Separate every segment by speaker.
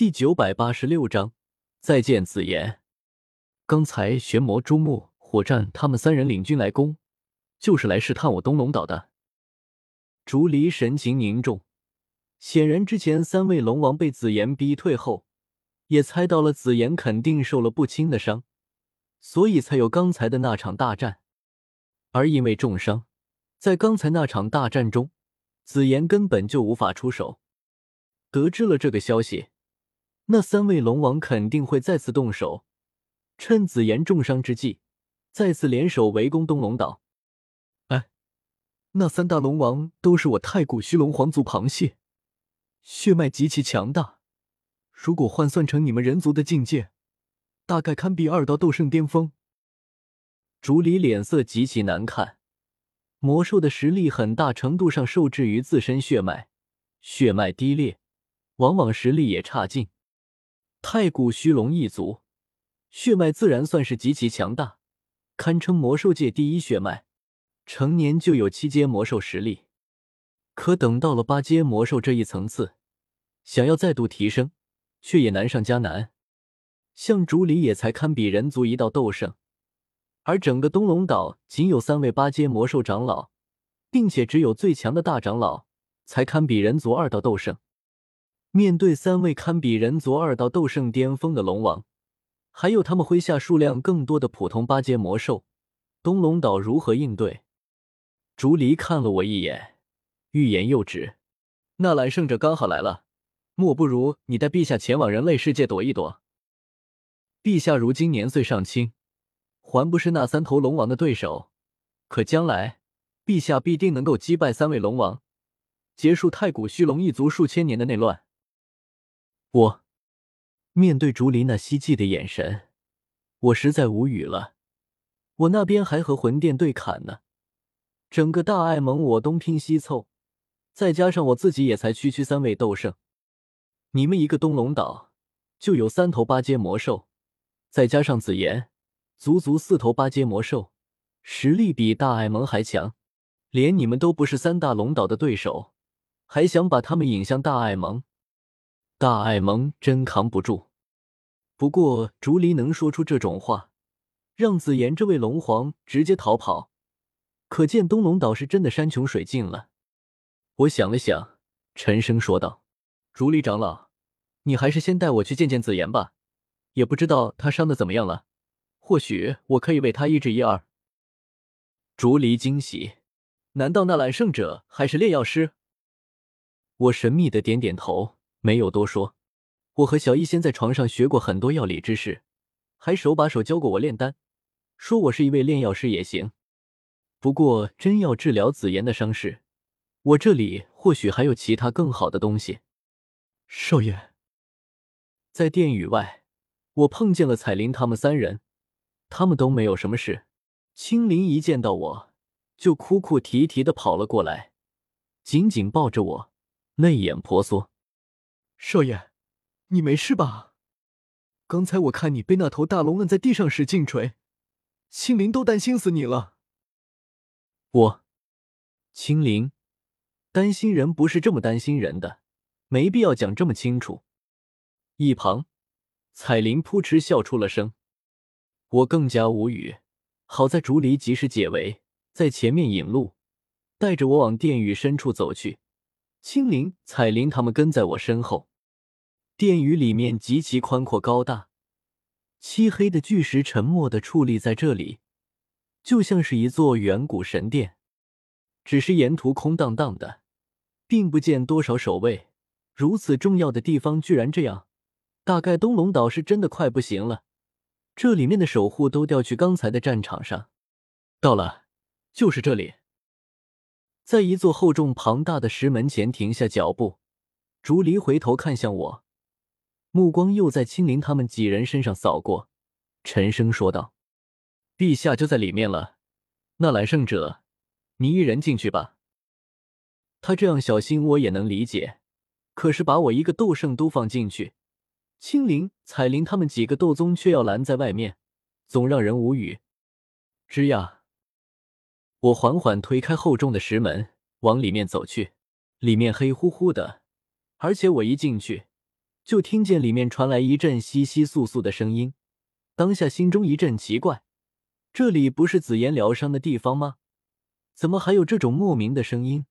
Speaker 1: 第九百八十六章再见紫妍。刚才玄魔、朱木、火战他们三人领军来攻，就是来试探我东龙岛的。竹离神情凝重，显然之前三位龙王被紫妍逼退后，也猜到了紫妍肯定受了不轻的伤，所以才有刚才的那场大战。而因为重伤，在刚才那场大战中，紫妍根本就无法出手。得知了这个消息。那三位龙王肯定会再次动手，趁紫妍重伤之际，再次联手围攻东龙岛。哎，那三大龙王都是我太古虚龙皇族螃蟹，血脉极其强大。如果换算成你们人族的境界，大概堪比二道斗圣巅峰。竹离脸色极其难看，魔兽的实力很大程度上受制于自身血脉，血脉低劣，往往实力也差劲。太古虚龙一族血脉自然算是极其强大，堪称魔兽界第一血脉，成年就有七阶魔兽实力。可等到了八阶魔兽这一层次，想要再度提升，却也难上加难。像竹里也才堪比人族一道斗圣，而整个东龙岛仅有三位八阶魔兽长老，并且只有最强的大长老才堪比人族二道斗圣。面对三位堪比人族二道斗圣巅峰的龙王，还有他们麾下数量更多的普通八阶魔兽，东龙岛如何应对？竹离看了我一眼，欲言又止。纳兰圣者刚好来了，莫不如你带陛下前往人类世界躲一躲。陛下如今年岁尚轻，还不是那三头龙王的对手，可将来陛下必定能够击败三位龙王，结束太古虚龙一族数千年的内乱。我面对竹林那希冀的眼神，我实在无语了。我那边还和魂殿对砍呢，整个大爱盟我东拼西凑，再加上我自己也才区区三位斗圣，你们一个东龙岛就有三头八阶魔兽，再加上紫妍，足足四头八阶魔兽，实力比大爱盟还强，连你们都不是三大龙岛的对手，还想把他们引向大爱盟？大爱盟真扛不住，不过竹离能说出这种话，让紫妍这位龙皇直接逃跑，可见东龙岛是真的山穷水尽了。我想了想，沉声说道：“竹离长老，你还是先带我去见见紫妍吧，也不知道他伤的怎么样了，或许我可以为他医治一二。”竹离惊喜，难道那揽胜者还是炼药师？我神秘的点点头。没有多说，我和小医仙在床上学过很多药理知识，还手把手教过我炼丹，说我是一位炼药师也行。不过真要治疗紫妍的伤势，我这里或许还有其他更好的东西。少爷，在殿宇外，我碰见了彩铃他们三人，他们都没有什么事。青灵一见到我就哭哭啼啼的跑了过来，紧紧抱着我，泪眼婆娑。少爷，你没事吧？刚才我看你被那头大龙摁在地上使劲锤，青灵都担心死你了。我，青灵，担心人不是这么担心人的，没必要讲这么清楚。一旁，彩铃扑哧笑出了声。我更加无语。好在竹离及时解围，在前面引路，带着我往殿宇深处走去。青灵、彩铃他们跟在我身后。殿宇里面极其宽阔高大，漆黑的巨石沉默的矗立在这里，就像是一座远古神殿。只是沿途空荡荡的，并不见多少守卫。如此重要的地方居然这样，大概东龙岛是真的快不行了。这里面的守护都调去刚才的战场上。到了，就是这里。在一座厚重庞大的石门前停下脚步，竹离回头看向我。目光又在青灵他们几人身上扫过，沉声说道：“陛下就在里面了，那揽胜者，你一人进去吧。”他这样小心我也能理解，可是把我一个斗圣都放进去，青灵、彩铃他们几个斗宗却要拦在外面，总让人无语。吱呀，我缓缓推开厚重的石门，往里面走去，里面黑乎乎的，而且我一进去。就听见里面传来一阵窸窸窣窣的声音，当下心中一阵奇怪，这里不是紫妍疗伤的地方吗？怎么还有这种莫名的声音？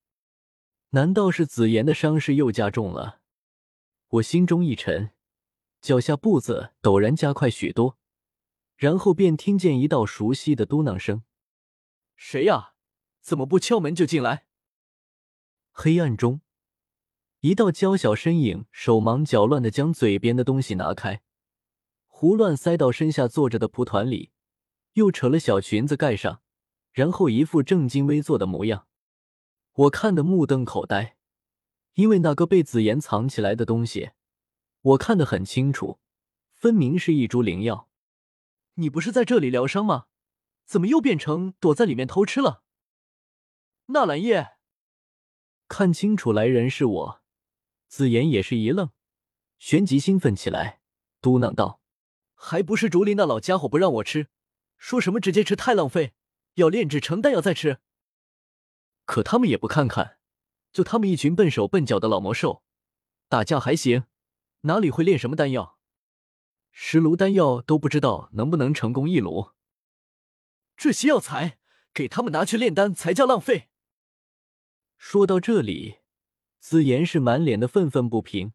Speaker 1: 难道是紫妍的伤势又加重了？我心中一沉，脚下步子陡然加快许多，然后便听见一道熟悉的嘟囔声：“
Speaker 2: 谁呀？怎么不敲门就进来？”
Speaker 1: 黑暗中，一道娇小身影手忙脚乱的将嘴边的东西拿开，胡乱塞到身下坐着的蒲团里，又扯了小裙子盖上，然后一副正襟危坐的模样。我看得目瞪口呆。因为那个被紫妍藏起来的东西，我看得很清楚，分明是一株灵药。
Speaker 2: 你不是在这里疗伤吗？怎么又变成躲在里面偷吃了？纳兰叶
Speaker 1: 看清楚来人是我，紫妍也是一愣，旋即兴奋起来，嘟囔道：“
Speaker 2: 还不是竹林那老家伙不让我吃，说什么直接吃太浪费，要炼制成丹药再吃。可他们也不看看。”就他们一群笨手笨脚的老魔兽，打架还行，哪里会炼什么丹药？十炉丹药都不知道能不能成功一炉。这些药材给他们拿去炼丹才叫浪费。
Speaker 1: 说到这里，紫妍是满脸的愤愤不平。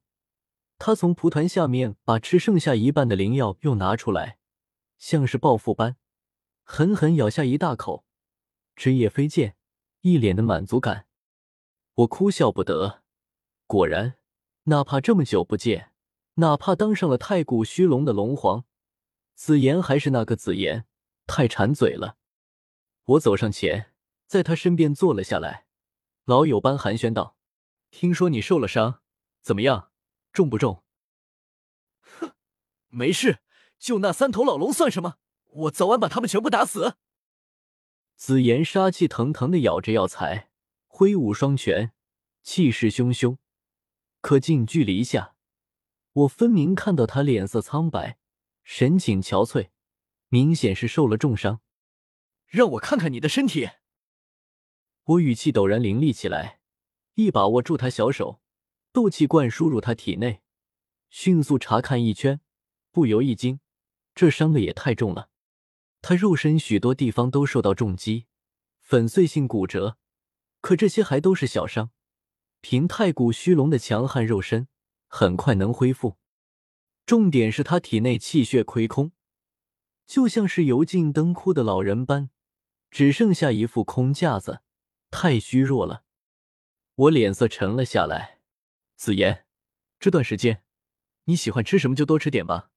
Speaker 1: 他从蒲团下面把吃剩下一半的灵药又拿出来，像是报复般，狠狠咬下一大口，汁液飞溅，一脸的满足感。我哭笑不得，果然，哪怕这么久不见，哪怕当上了太古虚龙的龙皇，紫妍还是那个紫妍，太馋嘴了。我走上前，在他身边坐了下来，老友般寒暄道：“听说你受了伤，怎么样？重不重？”“
Speaker 2: 哼，没事，就那三头老龙算什么？我早晚把他们全部打死。”
Speaker 1: 紫妍杀气腾腾的咬着药材。挥舞双拳，气势汹汹。可近距离下，我分明看到他脸色苍白，神情憔悴，明显是受了重伤。
Speaker 2: 让我看看你的身体。
Speaker 1: 我语气陡然凌厉起来，一把握住他小手，斗气灌输入他体内，迅速查看一圈，不由一惊，这伤的也太重了。他肉身许多地方都受到重击，粉碎性骨折。可这些还都是小伤，凭太古虚龙的强悍肉身，很快能恢复。重点是他体内气血亏空，就像是油尽灯枯的老人般，只剩下一副空架子，太虚弱了。我脸色沉了下来。子妍，这段时间你喜欢吃什么就多吃点吧。